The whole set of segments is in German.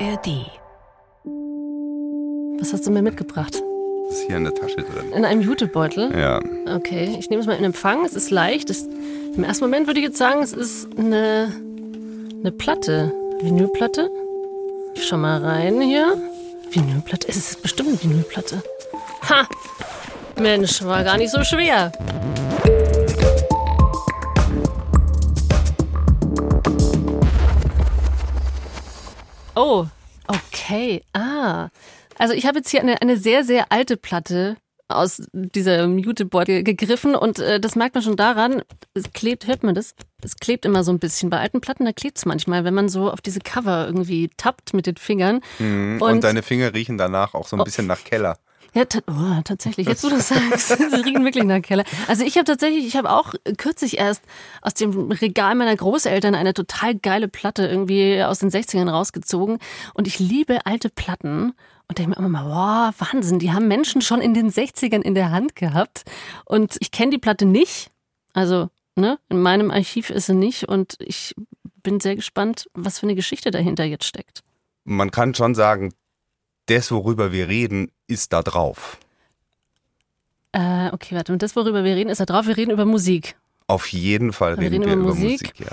ARD. Was hast du mir mitgebracht? Das ist hier in der Tasche drin. In einem Jutebeutel? Ja. Okay, ich nehme es mal in Empfang. Es ist leicht. Es, Im ersten Moment würde ich jetzt sagen, es ist eine, eine Platte. Vinylplatte. Ich schau mal rein hier. Vinylplatte. Es ist bestimmt eine Vinylplatte. Ha! Mensch, war gar nicht so schwer. Oh, okay. Ah. Also ich habe jetzt hier eine, eine sehr, sehr alte Platte aus diesem Jutebeutel gegriffen und äh, das merkt man schon daran, es klebt, hört man das? Es klebt immer so ein bisschen. Bei alten Platten, da klebt es manchmal, wenn man so auf diese Cover irgendwie tappt mit den Fingern. Mhm. Und, und, deine Finger riechen danach auch so ein bisschen oh, nach Keller. Ja, oh, tatsächlich. Jetzt, wo du sagst, sie riechen wirklich nach Keller. Also ich habe tatsächlich, ich habe auch kürzlich erst aus dem Regal meiner Großeltern eine total geile Platte irgendwie aus den 60ern rausgezogen. Und ich liebe alte Platten. Und denke mir immer mal, wow, Wahnsinn, die haben Menschen schon in den 60ern in der Hand gehabt. Und ich kenne die Platte nicht. Also, ne, in meinem Archiv ist sie nicht. Und ich bin sehr gespannt, was für eine Geschichte dahinter jetzt steckt. Man kann schon sagen, das, worüber wir reden, ist da drauf. Äh, okay, warte. Und das, worüber wir reden, ist da drauf. Wir reden über Musik. Auf jeden Fall reden wir, reden wir über, Musik. Musik ja.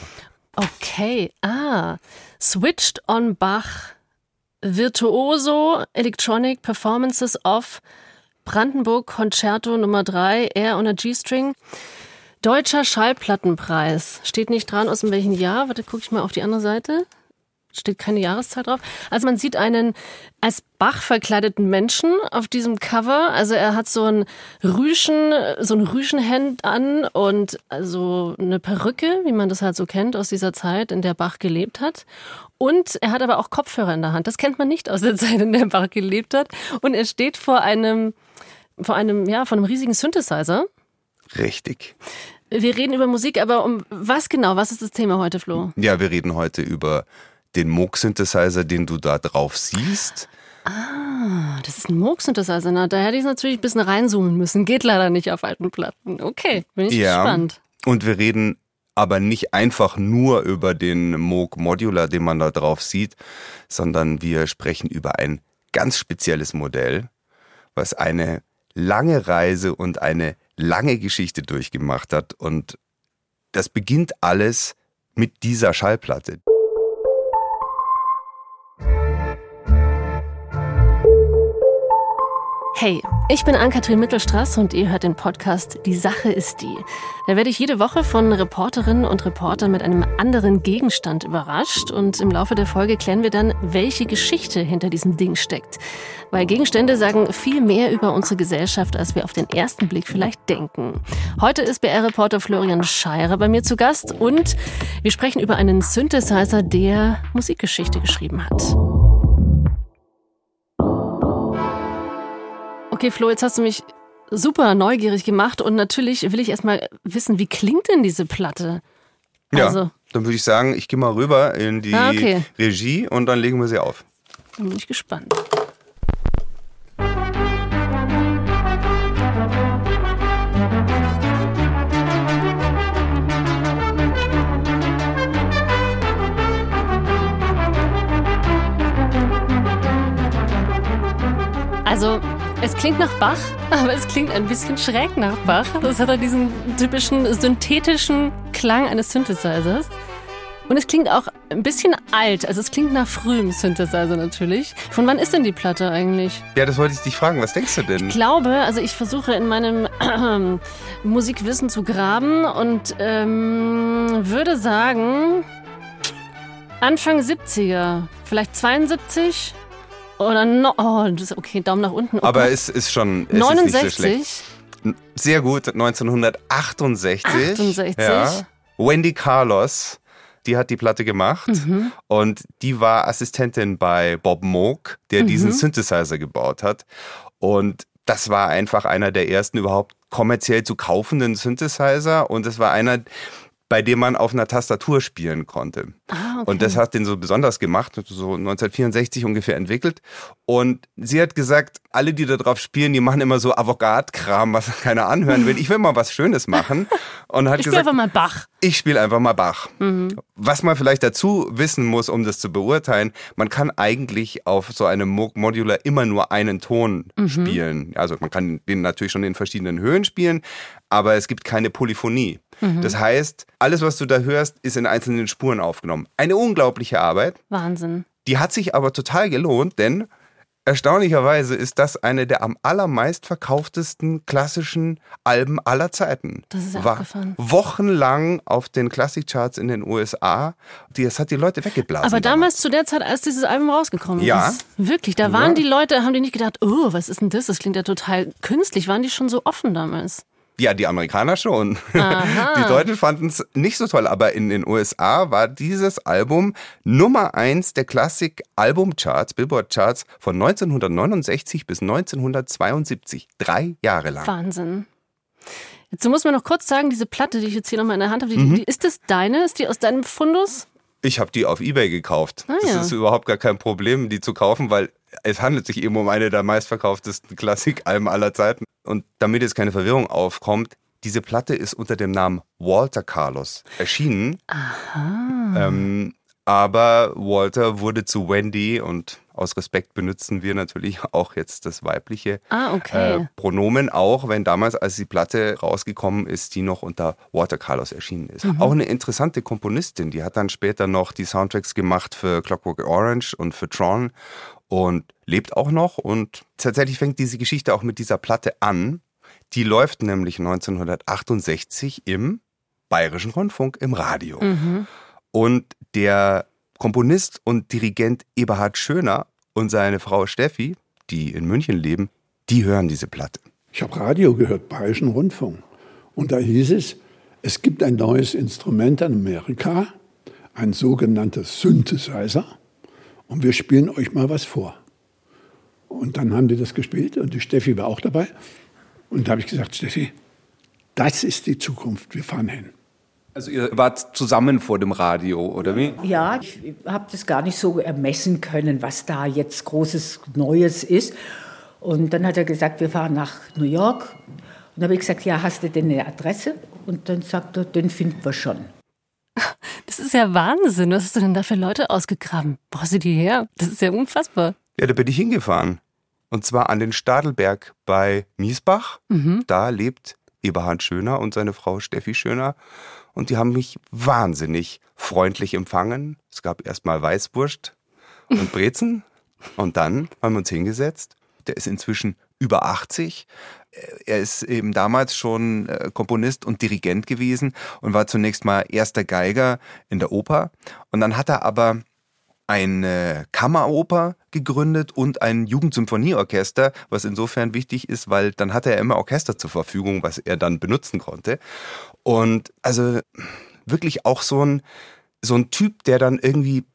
Okay, ah. Switched on Bach. Virtuoso Electronic Performances of Brandenburg Concerto Nummer 3, Air on a G-String. Deutscher Schallplattenpreis. Steht nicht dran, aus welchem Jahr. Warte, gucke ich mal auf die andere Seite steht keine Jahreszahl drauf. Also man sieht einen als Bach verkleideten Menschen auf diesem Cover. Also er hat so ein Rüschen, so ein Rüschenhemd an und also eine Perücke, wie man das halt so kennt aus dieser Zeit, in der Bach gelebt hat. Und er hat aber auch Kopfhörer in der Hand. Das kennt man nicht aus der Zeit, in der Bach gelebt hat. Und er steht vor einem, vor einem, ja, vor einem riesigen Synthesizer. Richtig. Wir reden über Musik, aber um was genau? Was ist das Thema heute, Flo? Ja, wir reden heute über den Moog-Synthesizer, den du da drauf siehst. Ah, das ist ein Moog-Synthesizer. Na, da hätte ich natürlich ein bisschen reinzoomen müssen. Geht leider nicht auf alten Platten. Okay, bin ich ja, gespannt. Und wir reden aber nicht einfach nur über den Moog Modular, den man da drauf sieht, sondern wir sprechen über ein ganz spezielles Modell, was eine lange Reise und eine lange Geschichte durchgemacht hat. Und das beginnt alles mit dieser Schallplatte. Hey, ich bin Ann-Kathrin Mittelstraß und ihr hört den Podcast Die Sache ist die. Da werde ich jede Woche von Reporterinnen und Reportern mit einem anderen Gegenstand überrascht und im Laufe der Folge klären wir dann, welche Geschichte hinter diesem Ding steckt. Weil Gegenstände sagen viel mehr über unsere Gesellschaft, als wir auf den ersten Blick vielleicht denken. Heute ist BR-Reporter Florian Scheirer bei mir zu Gast und wir sprechen über einen Synthesizer, der Musikgeschichte geschrieben hat. Okay, Flo, jetzt hast du mich super neugierig gemacht und natürlich will ich erstmal wissen, wie klingt denn diese Platte? Ja, also, dann würde ich sagen, ich gehe mal rüber in die ah, okay. Regie und dann legen wir sie auf. Dann bin ich gespannt. Also, es klingt nach Bach, aber es klingt ein bisschen schräg nach Bach. Das hat ja diesen typischen synthetischen Klang eines Synthesizers. Und es klingt auch ein bisschen alt, also es klingt nach frühem Synthesizer natürlich. Von wann ist denn die Platte eigentlich? Ja, das wollte ich dich fragen. Was denkst du denn? Ich glaube, also ich versuche in meinem äh, Musikwissen zu graben und ähm, würde sagen Anfang 70er, vielleicht 72. Oder no, oh, das ist okay, Daumen nach unten. Okay. Aber es ist schon es 69. Ist so Sehr gut, 1968. 68. Ja. Wendy Carlos, die hat die Platte gemacht mhm. und die war Assistentin bei Bob Moog, der mhm. diesen Synthesizer gebaut hat. Und das war einfach einer der ersten überhaupt kommerziell zu kaufenden Synthesizer und es war einer, bei dem man auf einer Tastatur spielen konnte. Ah, okay. Und das hat den so besonders gemacht, so 1964 ungefähr entwickelt. Und sie hat gesagt, alle, die da drauf spielen, die machen immer so Avantgarde-Kram, was keiner anhören will. Ich will mal was Schönes machen. Und hat ich spiele einfach mal Bach. ich spiele einfach mal Bach. Mhm. Was man vielleicht dazu wissen muss, um das zu beurteilen, man kann eigentlich auf so einem Mo- Modular immer nur einen Ton Mhm. spielen. Also man kann den natürlich schon in verschiedenen Höhen spielen, aber es gibt keine Polyphonie. Mhm. Das heißt, alles, was du da hörst, ist in einzelnen Spuren aufgenommen. Eine unglaubliche Arbeit. Wahnsinn. Die hat sich aber total gelohnt, denn erstaunlicherweise ist das eine der am allermeist verkauftesten klassischen Alben aller Zeiten. Das ist ja War abgefahren. wochenlang auf den Klassikcharts in den USA. Das hat die Leute weggeblasen. Aber damals zu der Zeit, als dieses Album rausgekommen Ja. ist. Wirklich, da waren die Leute, haben die nicht gedacht, oh, was ist denn das? Das klingt ja total künstlich. Waren die schon so offen damals? Ja, die Amerikaner schon. Aha. Die Deutschen fanden es nicht so toll, aber in den USA war dieses Album Nummer eins der Klassik-Album-Charts, Billboard-Charts von 1969 bis 1972. Drei Jahre lang. Wahnsinn. Jetzt muss man noch kurz sagen, diese Platte, die ich jetzt hier nochmal in der Hand habe, die, Mhm. die, ist das deine? Ist die aus deinem Fundus? Ich habe die auf Ebay gekauft. Ah, das ja. ist überhaupt gar kein Problem, die zu kaufen, weil es handelt sich eben um eine der meistverkauftesten Klassikalben aller Zeiten. Und damit jetzt keine Verwirrung aufkommt, diese Platte ist unter dem Namen Walter Carlos erschienen. Ähm, aber Walter wurde zu Wendy und aus Respekt benutzen wir natürlich auch jetzt das weibliche Ah, okay. äh, Pronomen, auch wenn damals, als die Platte rausgekommen ist, die noch unter Walter Carlos erschienen ist. Auch eine interessante Komponistin, die hat dann später noch die Soundtracks gemacht für Clockwork Orange und für Tron und lebt auch noch. Und tatsächlich fängt diese Geschichte auch mit dieser Platte an. Die läuft nämlich 1968 im Bayerischen Rundfunk im Radio. Und der Komponist und Dirigent Eberhard Schöner und seine Frau Steffi, die in München leben, die hören diese Platte. Ich habe Radio gehört, Bayerischen Rundfunk. Und da hieß es, es gibt ein neues Instrument in Amerika, ein sogenannter Synthesizer. Und wir spielen euch mal was vor. Und dann haben die das gespielt und die Steffi war auch dabei. Und da habe ich gesagt, Steffi, das ist die Zukunft, wir fahren hin. Also ihr wart zusammen vor dem Radio, oder wie? Ja, ich habe das gar nicht so ermessen können, was da jetzt großes Neues ist. Und dann hat er gesagt, wir fahren nach New York. Und dann habe ich gesagt, ja, hast du denn eine Adresse? Und dann sagt er, den finden wir schon. Das ist ja Wahnsinn. Was hast du denn da für Leute ausgegraben? Wo hast du die her? Das ist ja unfassbar. Ja, da bin ich hingefahren. Und zwar an den Stadelberg bei Miesbach. Da lebt Eberhard Schöner und seine Frau Steffi Schöner. Und die haben mich wahnsinnig freundlich empfangen. Es gab erstmal Weißwurst und Brezen. Und dann haben wir uns hingesetzt. Der ist inzwischen über 80. Er ist eben damals schon äh, Komponist und Dirigent gewesen und war zunächst mal erster Geiger in der Oper. Und dann hat er aber eine Kammeroper gegründet und ein Jugendsymphonieorchester, was insofern wichtig ist, weil dann hatte er immer Orchester zur Verfügung, was er dann benutzen konnte. Und also wirklich auch so ein, so ein Typ, der dann irgendwie,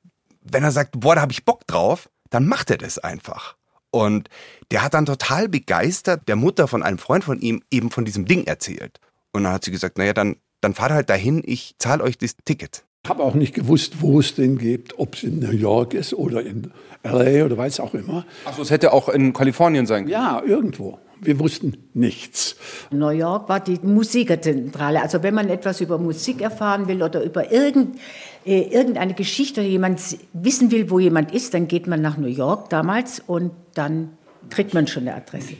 wenn er sagt, boah, da habe ich Bock drauf, dann macht er das einfach. Und der hat dann total begeistert der Mutter von einem Freund von ihm eben von diesem Ding erzählt. Und dann hat sie gesagt, naja, dann, dann fahrt halt dahin, ich zahle euch das Ticket. Ich habe auch nicht gewusst, wo es den gibt, ob es in New York ist oder in LA oder weiß auch immer. Achso, es hätte auch in Kalifornien sein können. Ja, irgendwo. Wir wussten nichts. New York war die Musikerzentrale. Also wenn man etwas über Musik erfahren will oder über irgend, äh, irgendeine Geschichte oder jemand wissen will, wo jemand ist, dann geht man nach New York damals und dann kriegt man schon eine Adresse.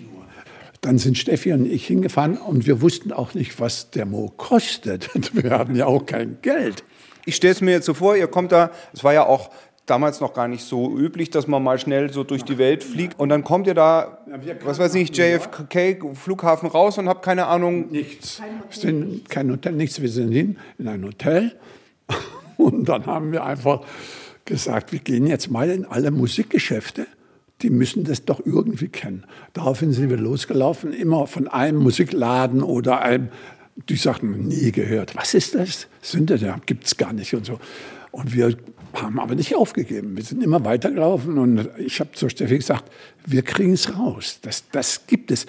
Dann sind Steffi und ich hingefahren und wir wussten auch nicht, was der Mo kostet. Wir hatten ja auch kein Geld. Ich stelle es mir jetzt so vor, ihr kommt da, es war ja auch damals noch gar nicht so üblich, dass man mal schnell so durch die Welt fliegt und dann kommt ihr da, was weiß ich, JFK, Flughafen raus und habt keine Ahnung. Nichts. Wir sind kein Hotel, nichts. Wir sind hin in ein Hotel und dann haben wir einfach gesagt, wir gehen jetzt mal in alle Musikgeschäfte. Die müssen das doch irgendwie kennen. Daraufhin sind wir losgelaufen, immer von einem Musikladen oder einem, die sagten, nie gehört. Was ist das? Sünde, da gibt es gar nicht und so. Und wir haben aber nicht aufgegeben. Wir sind immer weitergelaufen und ich habe zur Steffi gesagt, wir kriegen es raus. Das, das gibt es.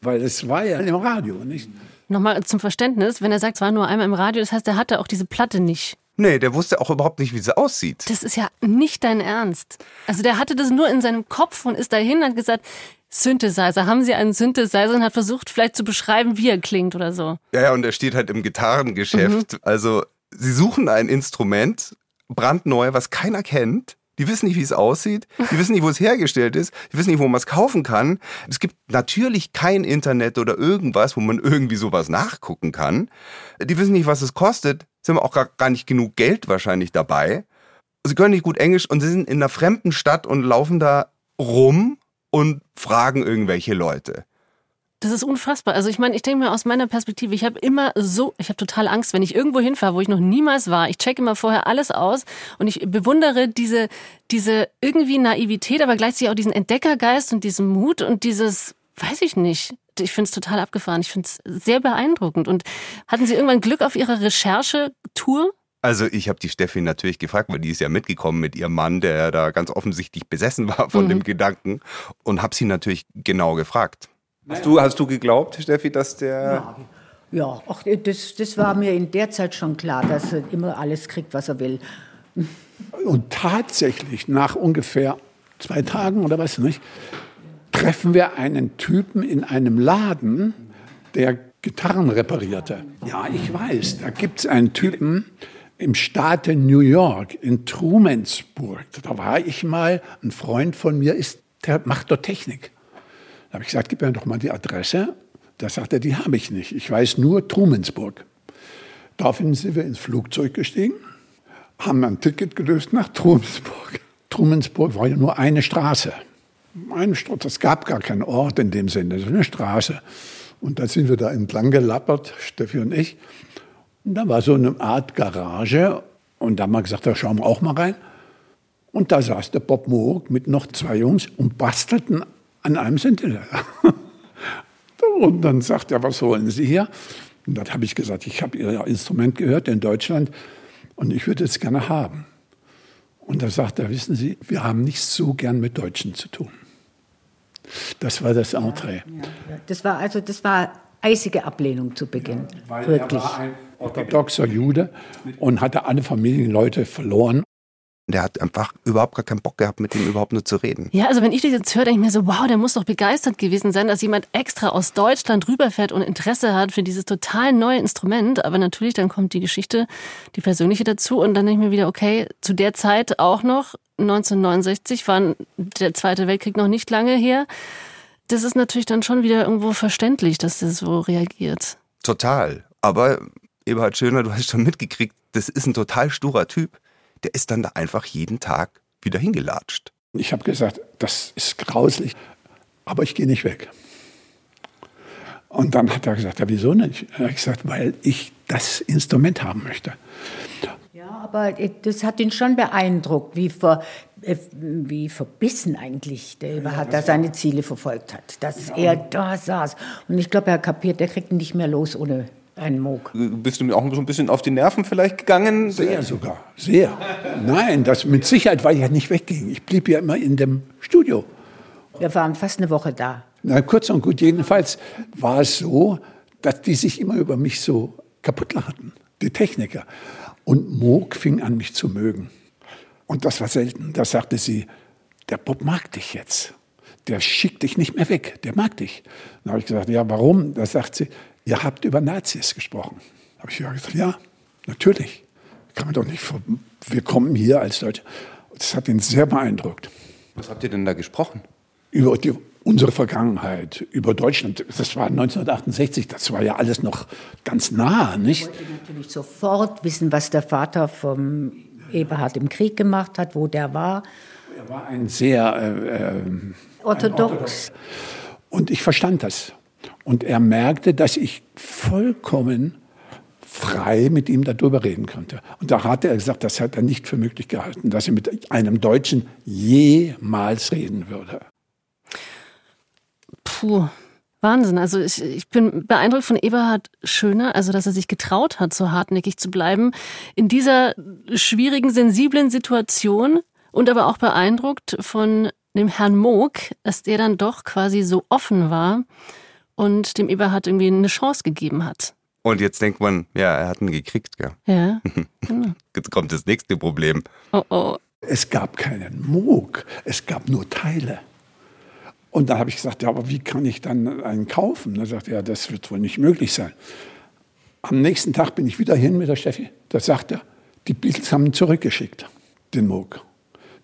Weil es war ja im Radio, nicht? Nochmal zum Verständnis, wenn er sagt, es war nur einmal im Radio, das heißt, er hatte auch diese Platte nicht Nee, der wusste auch überhaupt nicht, wie sie aussieht. Das ist ja nicht dein Ernst. Also der hatte das nur in seinem Kopf und ist dahin und hat gesagt, Synthesizer, haben Sie einen Synthesizer und hat versucht, vielleicht zu beschreiben, wie er klingt oder so. Ja, ja, und er steht halt im Gitarrengeschäft. Mhm. Also, sie suchen ein Instrument, brandneu, was keiner kennt. Die wissen nicht, wie es aussieht. Die wissen nicht, wo es hergestellt ist. Die wissen nicht, wo man es kaufen kann. Es gibt natürlich kein Internet oder irgendwas, wo man irgendwie sowas nachgucken kann. Die wissen nicht, was es kostet sind auch gar, gar nicht genug Geld wahrscheinlich dabei. Sie können nicht gut Englisch und sie sind in einer fremden Stadt und laufen da rum und fragen irgendwelche Leute. Das ist unfassbar. Also ich meine, ich denke mir aus meiner Perspektive, ich habe immer so, ich habe total Angst, wenn ich irgendwo hinfahre, wo ich noch niemals war. Ich checke immer vorher alles aus und ich bewundere diese, diese irgendwie Naivität, aber gleichzeitig auch diesen Entdeckergeist und diesen Mut und dieses, weiß ich nicht, ich finde es total abgefahren. Ich finde es sehr beeindruckend. Und hatten Sie irgendwann Glück auf Ihrer Recherchetour? Also ich habe die Steffi natürlich gefragt, weil die ist ja mitgekommen mit ihrem Mann, der da ganz offensichtlich besessen war von mhm. dem Gedanken und habe sie natürlich genau gefragt. Hast du, hast du geglaubt, Steffi, dass der... Ja, ja ach, das, das war mir in der Zeit schon klar, dass er immer alles kriegt, was er will. Und tatsächlich nach ungefähr zwei Tagen oder was nicht, treffen wir einen Typen in einem Laden, der Gitarren reparierte. Ja, ich weiß, da gibt es einen Typen im Staate New York, in Trumansburg. Da war ich mal, ein Freund von mir ist, der macht dort Technik. Da habe ich gesagt, gib mir doch mal die Adresse. Da sagt er, die habe ich nicht. Ich weiß nur Trumansburg. Daraufhin sind wir ins Flugzeug gestiegen, haben ein Ticket gelöst nach Trumansburg. Trumansburg war ja nur eine Straße eine Straße, es gab gar keinen Ort in dem Sinne, es ist eine Straße. Und da sind wir da entlang gelappert, Steffi und ich. Und da war so eine Art Garage. Und da haben wir gesagt, da schauen wir auch mal rein. Und da saß der Bob Moog mit noch zwei Jungs und bastelten an einem Synthesizer. und dann sagt er, was wollen Sie hier? Und dann habe ich gesagt, ich habe Ihr Instrument gehört in Deutschland und ich würde es gerne haben. Und da sagt er, wissen Sie, wir haben nicht so gern mit Deutschen zu tun. Das war das Entree. Ja, ja, das war also das war eisige Ablehnung zu Beginn. Ja, weil Wirklich. er war ein orthodoxer Jude und hatte alle Familienleute verloren. Der hat einfach überhaupt gar keinen Bock gehabt, mit ihm überhaupt nur zu reden. Ja, also wenn ich das jetzt höre, denke ich mir so, wow, der muss doch begeistert gewesen sein, dass jemand extra aus Deutschland rüberfährt und Interesse hat für dieses total neue Instrument. Aber natürlich, dann kommt die Geschichte, die persönliche dazu und dann denke ich mir wieder, okay, zu der Zeit auch noch 1969 war der Zweite Weltkrieg noch nicht lange her. Das ist natürlich dann schon wieder irgendwo verständlich, dass der so reagiert. Total. Aber Eberhard Schöner, du hast schon mitgekriegt, das ist ein total sturer Typ. Der ist dann da einfach jeden Tag wieder hingelatscht. Ich habe gesagt, das ist grauslich, aber ich gehe nicht weg. Und dann hat er gesagt, ja, wieso nicht? Er hat gesagt, weil ich das Instrument haben möchte. Ja, aber das hat ihn schon beeindruckt, wie, ver, äh, wie verbissen eigentlich der Eberhard da seine Ziele verfolgt hat. Dass er da saß. Und ich glaube, er hat kapiert, der kriegt ihn nicht mehr los ohne einen Moog. Bist du mir auch so ein bisschen auf die Nerven vielleicht gegangen? Sehr sogar, sehr. Nein, das mit Sicherheit, weil ich ja nicht wegging. Ich blieb ja immer in dem Studio. Wir waren fast eine Woche da. Na, kurz und gut, jedenfalls war es so, dass die sich immer über mich so kaputt lachten, die Techniker. Und Moog fing an, mich zu mögen. Und das war selten. Da sagte sie, der Bob mag dich jetzt. Der schickt dich nicht mehr weg. Der mag dich. Dann habe ich gesagt, ja, warum? Da sagt sie, ihr habt über Nazis gesprochen. Da habe ich gesagt, ja, natürlich. Kann man doch nicht, wir kommen hier als Deutsche. Das hat ihn sehr beeindruckt. Was habt ihr denn da gesprochen? Über die unsere Vergangenheit, über Deutschland. Das war 1968, das war ja alles noch ganz nah, nicht? Ich wollte natürlich sofort wissen, was der Vater vom Eberhard im Krieg gemacht hat, wo der war. Er war ein sehr äh, äh orthodox. Und ich verstand das. Und er merkte, dass ich vollkommen frei mit ihm darüber reden konnte. Und da hat er gesagt, das hat er nicht für möglich gehalten, dass er mit einem Deutschen jemals reden würde. Puh. Wahnsinn. Also ich, ich bin beeindruckt von Eberhard Schöner, also dass er sich getraut hat, so hartnäckig zu bleiben in dieser schwierigen, sensiblen Situation und aber auch beeindruckt von dem Herrn Moog, dass der dann doch quasi so offen war und dem Eberhard irgendwie eine Chance gegeben hat. Und jetzt denkt man, ja, er hat ihn gekriegt, gell? Ja. Jetzt kommt das nächste Problem. Oh oh. Es gab keinen Moog, es gab nur Teile. Und da habe ich gesagt, ja, aber wie kann ich dann einen kaufen? Da sagte er, ja, das wird wohl nicht möglich sein. Am nächsten Tag bin ich wieder hin mit der Steffi. Da sagt er, die Beatles haben ihn zurückgeschickt, den Moog.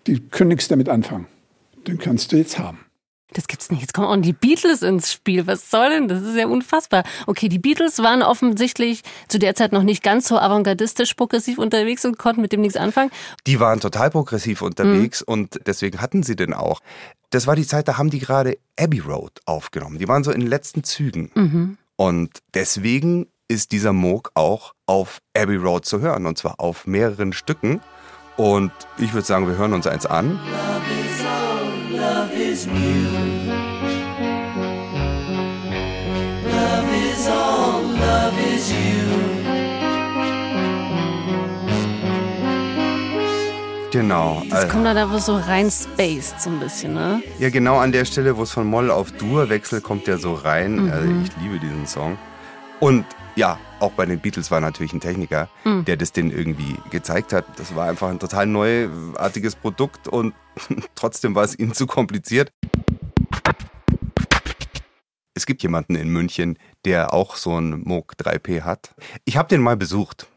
Die können nichts damit anfangen. Den kannst du jetzt haben. Das gibt's nicht. Jetzt kommen auch die Beatles ins Spiel. Was soll denn? Das ist ja unfassbar. Okay, die Beatles waren offensichtlich zu der Zeit noch nicht ganz so avantgardistisch progressiv unterwegs und konnten mit dem nichts anfangen. Die waren total progressiv unterwegs mhm. und deswegen hatten sie den auch. Das war die Zeit, da haben die gerade Abbey Road aufgenommen. Die waren so in den letzten Zügen. Mhm. Und deswegen ist dieser Moog auch auf Abbey Road zu hören und zwar auf mehreren Stücken. Und ich würde sagen, wir hören uns eins an. Love is all, love is Genau. Das also, kommt da wo so rein spaced so ein bisschen, ne? Ja, genau an der Stelle, wo es von Moll auf Dur wechselt, kommt der so rein. Mhm. Also ich liebe diesen Song. Und ja, auch bei den Beatles war natürlich ein Techniker, mhm. der das denen irgendwie gezeigt hat. Das war einfach ein total neuartiges Produkt und trotzdem war es ihnen zu kompliziert. Es gibt jemanden in München, der auch so ein Moog 3P hat. Ich habe den mal besucht.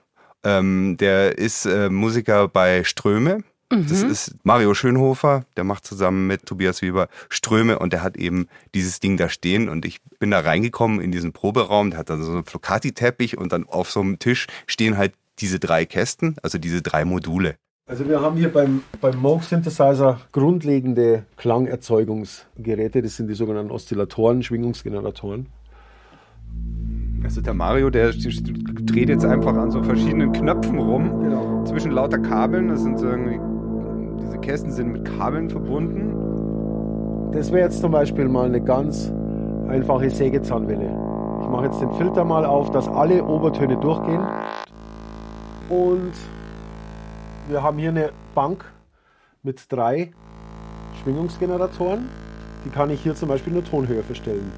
Ähm, der ist äh, Musiker bei Ströme. Das mhm. ist Mario Schönhofer, der macht zusammen mit Tobias Weber Ströme und der hat eben dieses Ding da stehen und ich bin da reingekommen in diesen Proberaum, der hat dann so einen Flocati-Teppich und dann auf so einem Tisch stehen halt diese drei Kästen, also diese drei Module. Also wir haben hier beim, beim Moog Synthesizer grundlegende Klangerzeugungsgeräte, das sind die sogenannten Oszillatoren, Schwingungsgeneratoren. Also der Mario, der dreht jetzt einfach an so verschiedenen Knöpfen rum, genau. zwischen lauter Kabeln, das sind so irgendwie diese Kästen sind mit Kabeln verbunden. Das wäre jetzt zum Beispiel mal eine ganz einfache Sägezahnwelle. Ich mache jetzt den Filter mal auf, dass alle Obertöne durchgehen. Und wir haben hier eine Bank mit drei Schwingungsgeneratoren. Die kann ich hier zum Beispiel nur Tonhöhe verstellen.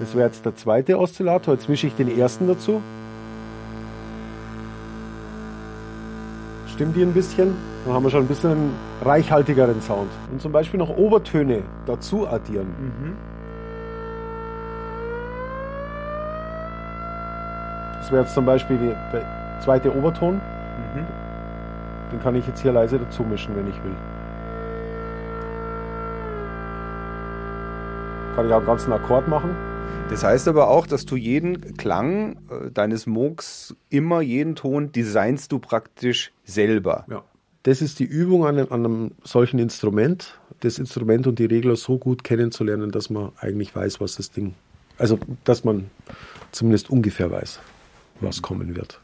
Das wäre jetzt der zweite Oszillator. Jetzt mische ich den ersten dazu. Stimmt die ein bisschen? Dann haben wir schon ein bisschen einen reichhaltigeren Sound. Und zum Beispiel noch Obertöne dazu addieren. Mhm. Das wäre jetzt zum Beispiel der zweite Oberton. Mhm. Den kann ich jetzt hier leise dazu mischen, wenn ich will. Kann ich auch einen ganzen Akkord machen. Das heißt aber auch, dass du jeden Klang äh, deines Moogs, immer jeden Ton designst du praktisch selber. Ja. Das ist die Übung an einem, an einem solchen Instrument, das Instrument und die Regler so gut kennenzulernen, dass man eigentlich weiß, was das Ding, also dass man zumindest ungefähr weiß, was kommen wird.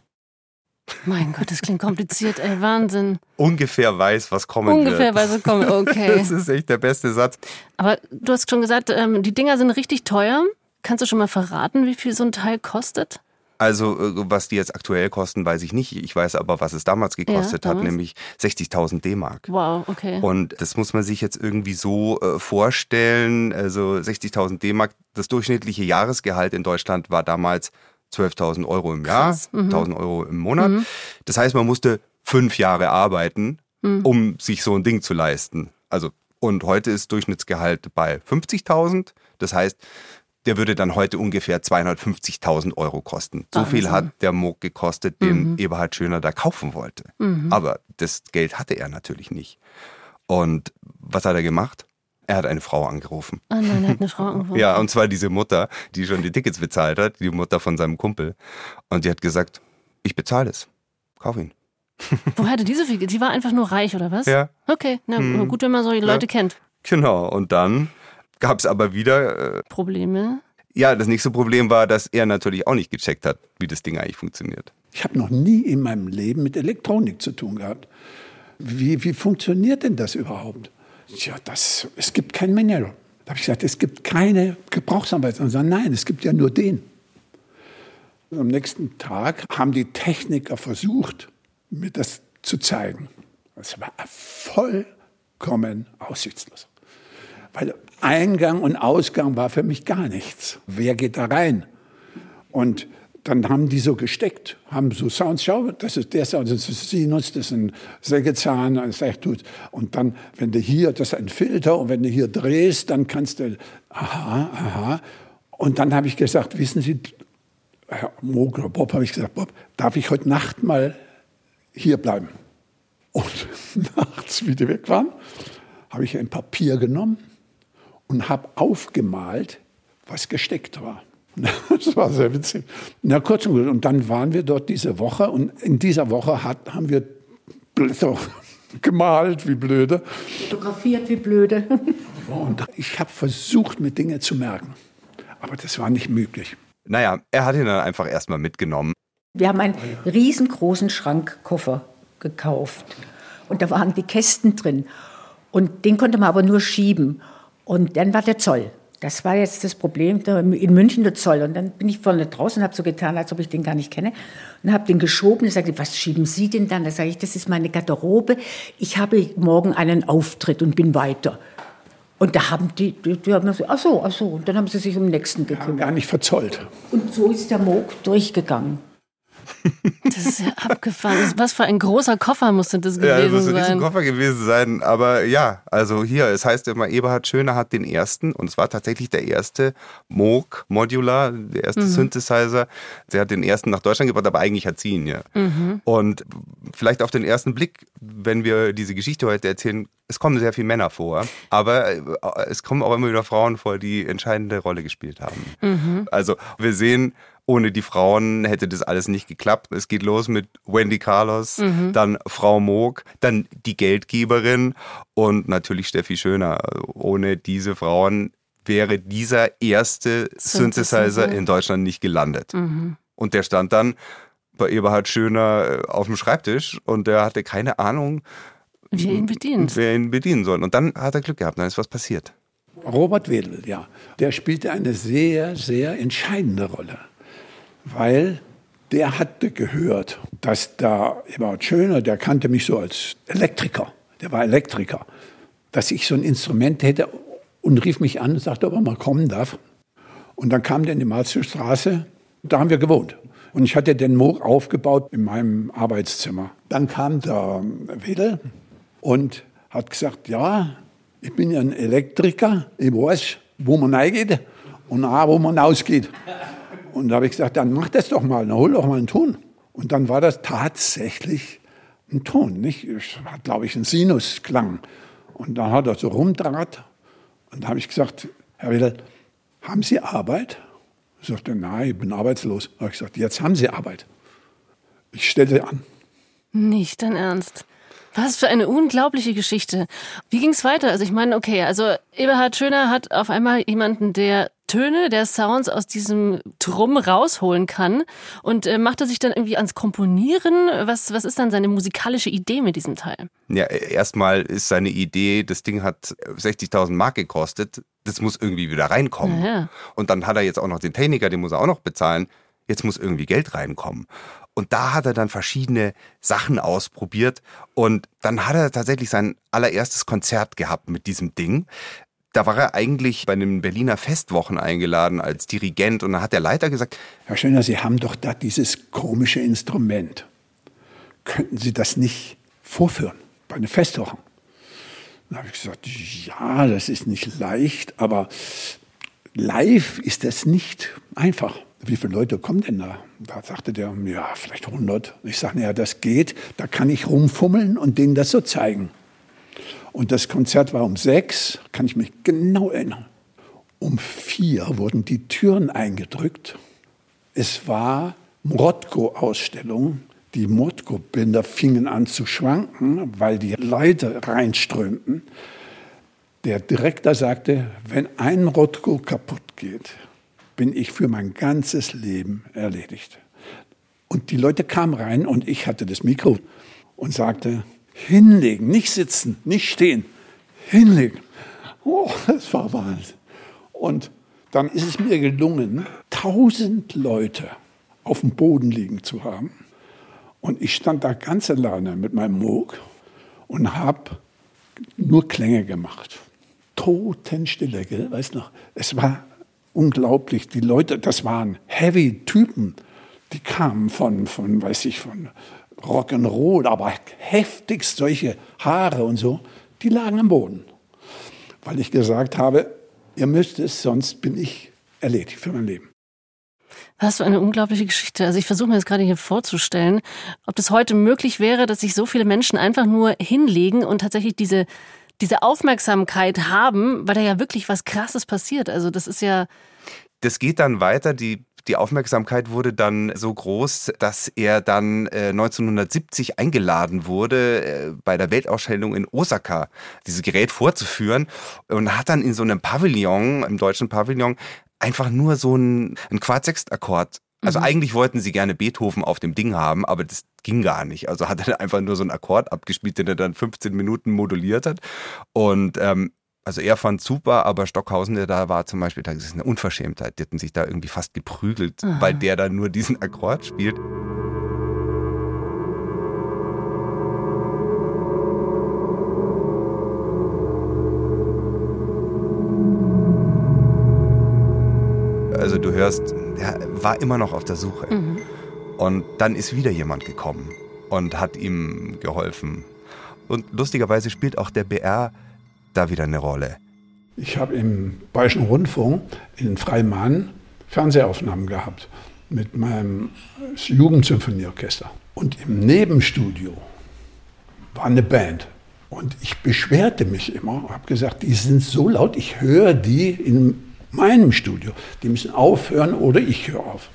Mein Gott, das klingt kompliziert, ey, Wahnsinn. Ungefähr weiß, was kommen Ungefähr wird. Ungefähr weiß, was kommen, okay. das ist echt der beste Satz. Aber du hast schon gesagt, ähm, die Dinger sind richtig teuer. Kannst du schon mal verraten, wie viel so ein Teil kostet? Also, äh, was die jetzt aktuell kosten, weiß ich nicht. Ich weiß aber, was es damals gekostet ja, damals? hat, nämlich 60.000 D-Mark. Wow, okay. Und das muss man sich jetzt irgendwie so äh, vorstellen. Also 60.000 D-Mark, das durchschnittliche Jahresgehalt in Deutschland war damals 12.000 Euro im Jahr, mhm. 1.000 Euro im Monat. Mhm. Das heißt, man musste fünf Jahre arbeiten, mhm. um sich so ein Ding zu leisten. Also, und heute ist Durchschnittsgehalt bei 50.000. Das heißt, der würde dann heute ungefähr 250.000 Euro kosten. So Wahnsinn. viel hat der Moog gekostet, den mhm. Eberhard Schöner da kaufen wollte. Mhm. Aber das Geld hatte er natürlich nicht. Und was hat er gemacht? Er hat eine Frau angerufen. Oh nein, er hat eine Frau angerufen. ja, und zwar diese Mutter, die schon die Tickets bezahlt hat, die Mutter von seinem Kumpel. Und die hat gesagt, ich bezahle es. Kauf ihn. Woher hatte diese Figur? Die war einfach nur reich, oder was? Ja. Okay, na hm. gut, wenn man solche Leute ja. kennt. Genau, und dann gab es aber wieder äh, Probleme. Ja, das nächste Problem war, dass er natürlich auch nicht gecheckt hat, wie das Ding eigentlich funktioniert. Ich habe noch nie in meinem Leben mit Elektronik zu tun gehabt. Wie, wie funktioniert denn das überhaupt? Ja, das, es gibt kein Manual. Da habe ich gesagt, es gibt keine Gebrauchsanweisung. Und sagen, nein, es gibt ja nur den. Am nächsten Tag haben die Techniker versucht, mir das zu zeigen. Es war vollkommen aussichtslos. Weil Eingang und Ausgang war für mich gar nichts. Wer geht da rein? Und dann haben die so gesteckt, haben so Sounds, schau, das ist der Sound, das ist Sinus, das ist ein Sägezahn, das ist gut. Und dann, wenn du hier, das ist ein Filter, und wenn du hier drehst, dann kannst du, aha, aha. Und dann habe ich gesagt, wissen Sie, Herr Mogler, Bob, habe ich gesagt, Bob, darf ich heute Nacht mal hier bleiben? Und nachts, wie die weg waren, habe ich ein Papier genommen und habe aufgemalt, was gesteckt war. Das war sehr witzig. Na, kurz und gut. Und dann waren wir dort diese Woche und in dieser Woche hat, haben wir Blätter gemalt, wie blöde. Fotografiert, wie blöde. Und ich habe versucht, mir Dinge zu merken. Aber das war nicht möglich. Naja, er hat ihn dann einfach erstmal mitgenommen. Wir haben einen riesengroßen Schrankkoffer gekauft. Und da waren die Kästen drin. Und den konnte man aber nur schieben. Und dann war der Zoll. Das war jetzt das Problem in München der Zoll. Und dann bin ich vorne draußen und habe so getan, als ob ich den gar nicht kenne. Und habe den geschoben und sagte, was schieben Sie denn dann? Da sage ich, das ist meine Garderobe. Ich habe morgen einen Auftritt und bin weiter. Und da haben die, die, die haben gesagt, ach so, ach so. Und dann haben sie sich um den nächsten gekümmert. Gar nicht verzollt. Und so ist der Moog durchgegangen. Das ist ja abgefahren. Was für ein großer Koffer musste das gewesen sein. Ja, das muss ein Koffer gewesen sein. Aber ja, also hier, es heißt immer, Eberhard Schöner hat den ersten und es war tatsächlich der erste Moog Modular, der erste mhm. Synthesizer. Der hat den ersten nach Deutschland gebracht, aber eigentlich hat sie ihn ja. Mhm. Und vielleicht auf den ersten Blick, wenn wir diese Geschichte heute erzählen, es kommen sehr viele Männer vor, aber äh, es kommen auch immer wieder Frauen vor, die entscheidende Rolle gespielt haben. Mhm. Also wir sehen, ohne die Frauen hätte das alles nicht geklappt. Es geht los mit Wendy Carlos, mhm. dann Frau Moog, dann die Geldgeberin und natürlich Steffi Schöner. Ohne diese Frauen wäre dieser erste Synthesizer in Deutschland nicht gelandet. Mhm. Und der stand dann bei Eberhard Schöner äh, auf dem Schreibtisch und der hatte keine Ahnung, Wer ihn bedient. Wer ihn bedienen soll. Und dann hat er Glück gehabt, dann ist was passiert. Robert Wedel, ja. Der spielte eine sehr, sehr entscheidende Rolle. Weil der hatte gehört, dass da Eberhard Schöner, der kannte mich so als Elektriker, der war Elektriker, dass ich so ein Instrument hätte und rief mich an und sagte, ob er mal kommen darf. Und dann kam der in die Marziostraße, da haben wir gewohnt. Und ich hatte den Moog aufgebaut in meinem Arbeitszimmer. Dann kam der Wedel, und hat gesagt, ja, ich bin ja ein Elektriker, ich weiß, wo man reingeht und auch, wo man ausgeht. Und da habe ich gesagt, dann mach das doch mal, dann hol doch mal einen Ton. Und dann war das tatsächlich ein Ton, nicht? Es hat, glaube ich, einen Sinusklang. Und dann hat er so rumdraht. Und da habe ich gesagt, Herr Wedel, haben Sie Arbeit? Er sagte, nein, ich bin arbeitslos. Da habe ich gesagt, jetzt haben Sie Arbeit. Ich stelle an. Nicht dein Ernst. Was für eine unglaubliche Geschichte. Wie ging es weiter? Also ich meine, okay, also Eberhard Schöner hat auf einmal jemanden, der Töne, der Sounds aus diesem Trumm rausholen kann und äh, macht er sich dann irgendwie ans Komponieren? Was, was ist dann seine musikalische Idee mit diesem Teil? Ja, erstmal ist seine Idee, das Ding hat 60.000 Mark gekostet, das muss irgendwie wieder reinkommen. Ja. Und dann hat er jetzt auch noch den Techniker, den muss er auch noch bezahlen. Jetzt muss irgendwie Geld reinkommen. Und da hat er dann verschiedene Sachen ausprobiert. Und dann hat er tatsächlich sein allererstes Konzert gehabt mit diesem Ding. Da war er eigentlich bei den Berliner Festwochen eingeladen als Dirigent. Und dann hat der Leiter gesagt, Herr Schöner, Sie haben doch da dieses komische Instrument. Könnten Sie das nicht vorführen bei den Festwochen? Dann habe ich gesagt, ja, das ist nicht leicht, aber live ist das nicht einfach wie viele Leute kommen denn da? Da sagte der, ja, vielleicht 100. Ich sage, ja, das geht, da kann ich rumfummeln und denen das so zeigen. Und das Konzert war um sechs, kann ich mich genau erinnern. Um vier wurden die Türen eingedrückt. Es war Mrotko-Ausstellung. Die Mrotko-Bilder fingen an zu schwanken, weil die Leute reinströmten. Der Direktor sagte, wenn ein Rotko kaputt geht, bin ich für mein ganzes Leben erledigt. Und die Leute kamen rein und ich hatte das Mikro und sagte, hinlegen, nicht sitzen, nicht stehen, hinlegen. Oh, das war Wahnsinn. Und dann ist es mir gelungen, tausend Leute auf dem Boden liegen zu haben. Und ich stand da ganz alleine mit meinem Moog und habe nur Klänge gemacht. Totenstille, gell? Weißt noch, es war unglaublich. Die Leute, das waren Heavy-Typen, die kamen von, von, weiß ich, von Rock'n'Roll, aber heftigst solche Haare und so, die lagen am Boden. Weil ich gesagt habe, ihr müsst es, sonst bin ich erledigt für mein Leben. Was für eine unglaubliche Geschichte. Also ich versuche mir das gerade hier vorzustellen, ob das heute möglich wäre, dass sich so viele Menschen einfach nur hinlegen und tatsächlich diese, diese Aufmerksamkeit haben, weil da ja wirklich was Krasses passiert. Also das ist ja. Das geht dann weiter. Die die Aufmerksamkeit wurde dann so groß, dass er dann äh, 1970 eingeladen wurde, äh, bei der Weltausstellung in Osaka dieses Gerät vorzuführen und hat dann in so einem Pavillon, im deutschen Pavillon, einfach nur so einen, einen Quartsextakkord also mhm. eigentlich wollten sie gerne Beethoven auf dem Ding haben, aber das ging gar nicht. Also hat er einfach nur so einen Akkord abgespielt, den er dann 15 Minuten moduliert hat. Und ähm, also er fand super, aber Stockhausen, der da war zum Beispiel, das ist eine Unverschämtheit. Die hatten sich da irgendwie fast geprügelt, Aha. weil der da nur diesen Akkord spielt. Also du hörst, er war immer noch auf der Suche. Mhm. Und dann ist wieder jemand gekommen und hat ihm geholfen. Und lustigerweise spielt auch der BR da wieder eine Rolle? Ich habe im Bayerischen Rundfunk in Freimann Fernsehaufnahmen gehabt mit meinem Jugendsymphonieorchester. Und im Nebenstudio war eine Band. Und ich beschwerte mich immer, habe gesagt, die sind so laut, ich höre die in meinem Studio. Die müssen aufhören oder ich höre auf.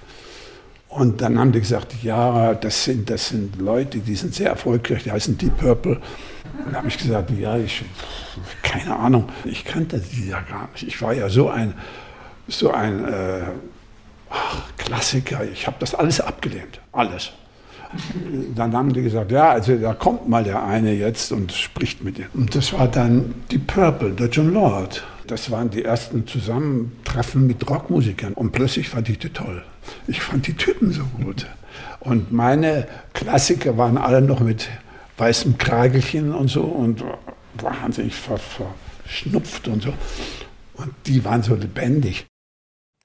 Und dann haben die gesagt, ja, das sind, das sind Leute, die sind sehr erfolgreich, die heißen Deep Purple. Dann habe ich gesagt, ja, ich, keine Ahnung, ich kannte die ja gar nicht. Ich war ja so ein, so ein äh, Klassiker, ich habe das alles abgelehnt, alles. Dann haben die gesagt, ja, also da kommt mal der eine jetzt und spricht mit ihm. Und das war dann Deep Purple, der John Lord. Das waren die ersten Zusammentreffen mit Rockmusikern. Und plötzlich fand ich die toll. Ich fand die Typen so gut. Und meine Klassiker waren alle noch mit weißem Kragelchen und so und wahnsinnig verschnupft und so. Und die waren so lebendig.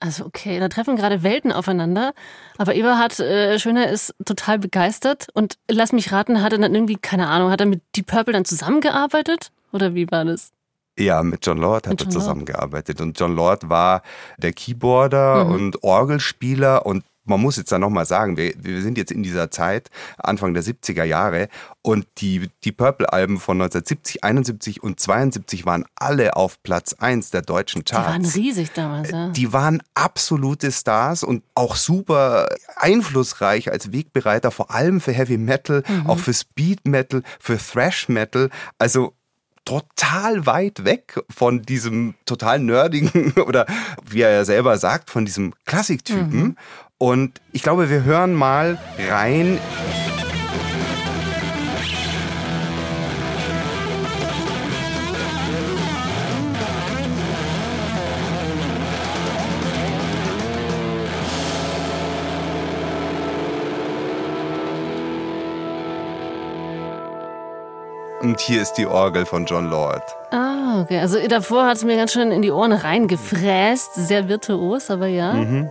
Also okay, da treffen gerade Welten aufeinander. Aber Eberhard äh, Schöner ist total begeistert. Und lass mich raten, hat er dann irgendwie, keine Ahnung, hat er mit Deep Purple dann zusammengearbeitet? Oder wie war das? Ja, mit John Lord hat mit er zusammengearbeitet. Und John Lord war der Keyboarder mhm. und Orgelspieler und man muss jetzt da nochmal sagen, wir, wir sind jetzt in dieser Zeit, Anfang der 70er Jahre, und die, die Purple-Alben von 1970, 71 und 72 waren alle auf Platz 1 der deutschen Charts. Die waren riesig damals, ja. Die waren absolute Stars und auch super einflussreich als Wegbereiter, vor allem für Heavy Metal, mhm. auch für Speed Metal, für Thrash Metal. Also total weit weg von diesem total nerdigen oder wie er ja selber sagt, von diesem Klassiktypen. Mhm. Und ich glaube, wir hören mal rein. Und hier ist die Orgel von John Lord. Ah, okay. Also davor hat es mir ganz schön in die Ohren reingefräst. Sehr virtuos, aber ja. Mhm.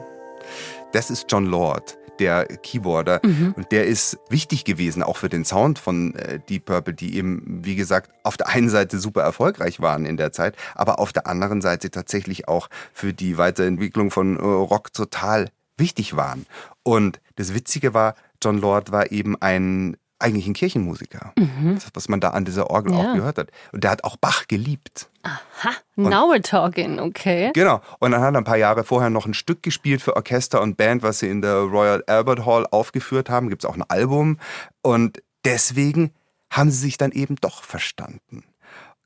Das ist John Lord der Keyboarder. Mhm. Und der ist wichtig gewesen, auch für den Sound von äh, Deep Purple, die eben, wie gesagt, auf der einen Seite super erfolgreich waren in der Zeit, aber auf der anderen Seite tatsächlich auch für die Weiterentwicklung von äh, Rock total wichtig waren. Und das Witzige war, John Lord war eben ein eigentlich ein Kirchenmusiker. Mhm. Das, was man da an dieser Orgel ja. auch gehört hat. Und der hat auch Bach geliebt. Aha, now we're talking, okay. Genau. Und dann hat er ein paar Jahre vorher noch ein Stück gespielt für Orchester und Band, was sie in der Royal Albert Hall aufgeführt haben. Gibt es auch ein Album. Und deswegen haben sie sich dann eben doch verstanden.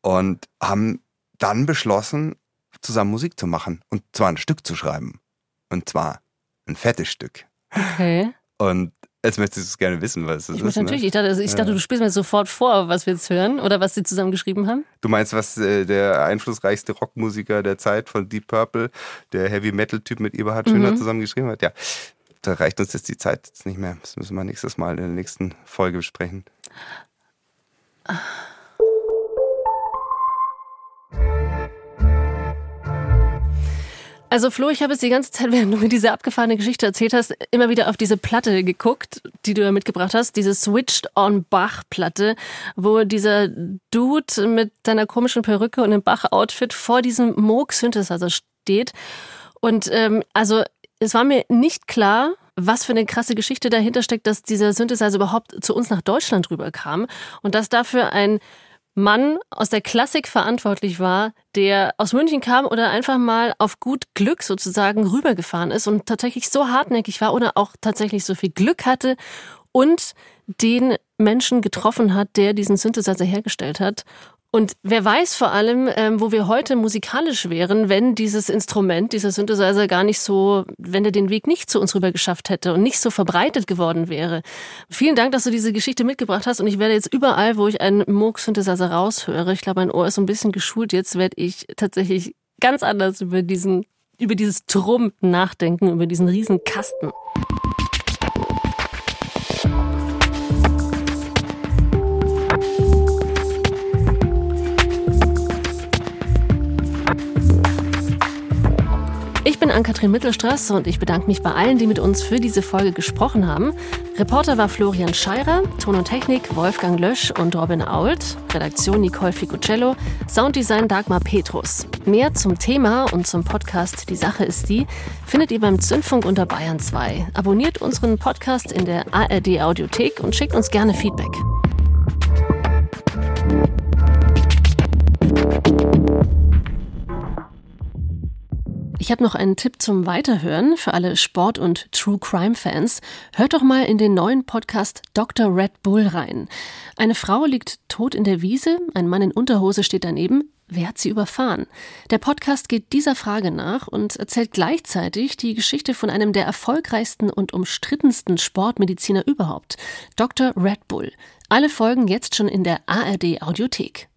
Und haben dann beschlossen, zusammen Musik zu machen. Und zwar ein Stück zu schreiben. Und zwar ein fettes Stück. Okay. Und Jetzt möchtest du es gerne wissen, was es ich ist. Natürlich, ne? ich dachte, also ich dachte, du spielst mir sofort vor, was wir jetzt hören oder was sie zusammen geschrieben haben. Du meinst, was äh, der einflussreichste Rockmusiker der Zeit von Deep Purple, der Heavy Metal Typ mit Eberhard Schöner mhm. zusammen geschrieben hat? Ja, da reicht uns jetzt die Zeit jetzt nicht mehr. Das müssen wir nächstes Mal in der nächsten Folge besprechen. Also Flo, ich habe jetzt die ganze Zeit, während du mir diese abgefahrene Geschichte erzählt hast, immer wieder auf diese Platte geguckt, die du ja mitgebracht hast, diese Switched on Bach Platte, wo dieser Dude mit seiner komischen Perücke und dem Bach-Outfit vor diesem Moog Synthesizer steht. Und ähm, also es war mir nicht klar, was für eine krasse Geschichte dahinter steckt, dass dieser Synthesizer überhaupt zu uns nach Deutschland rüberkam und dass dafür ein Mann aus der Klassik verantwortlich war, der aus München kam oder einfach mal auf gut Glück sozusagen rübergefahren ist und tatsächlich so hartnäckig war oder auch tatsächlich so viel Glück hatte und den Menschen getroffen hat, der diesen Synthesizer hergestellt hat und wer weiß vor allem, ähm, wo wir heute musikalisch wären, wenn dieses Instrument, dieser Synthesizer gar nicht so, wenn er den Weg nicht zu uns rüber geschafft hätte und nicht so verbreitet geworden wäre. Vielen Dank, dass du diese Geschichte mitgebracht hast und ich werde jetzt überall, wo ich einen Moog-Synthesizer raushöre, ich glaube, mein Ohr ist so ein bisschen geschult jetzt, werde ich tatsächlich ganz anders über diesen, über dieses Drum nachdenken, über diesen riesen Kasten. Bin Ann-Kathrin Mittelstraß und ich bedanke mich bei allen, die mit uns für diese Folge gesprochen haben. Reporter war Florian Scheirer, Ton und Technik Wolfgang Lösch und Robin Ault, Redaktion Nicole Ficucello, Sounddesign Dagmar Petrus. Mehr zum Thema und zum Podcast Die Sache ist die findet ihr beim Zündfunk unter Bayern 2. Abonniert unseren Podcast in der ARD Audiothek und schickt uns gerne Feedback. Ich habe noch einen Tipp zum Weiterhören für alle Sport- und True Crime-Fans. Hört doch mal in den neuen Podcast Dr. Red Bull rein. Eine Frau liegt tot in der Wiese, ein Mann in Unterhose steht daneben. Wer hat sie überfahren? Der Podcast geht dieser Frage nach und erzählt gleichzeitig die Geschichte von einem der erfolgreichsten und umstrittensten Sportmediziner überhaupt, Dr. Red Bull. Alle Folgen jetzt schon in der ARD Audiothek.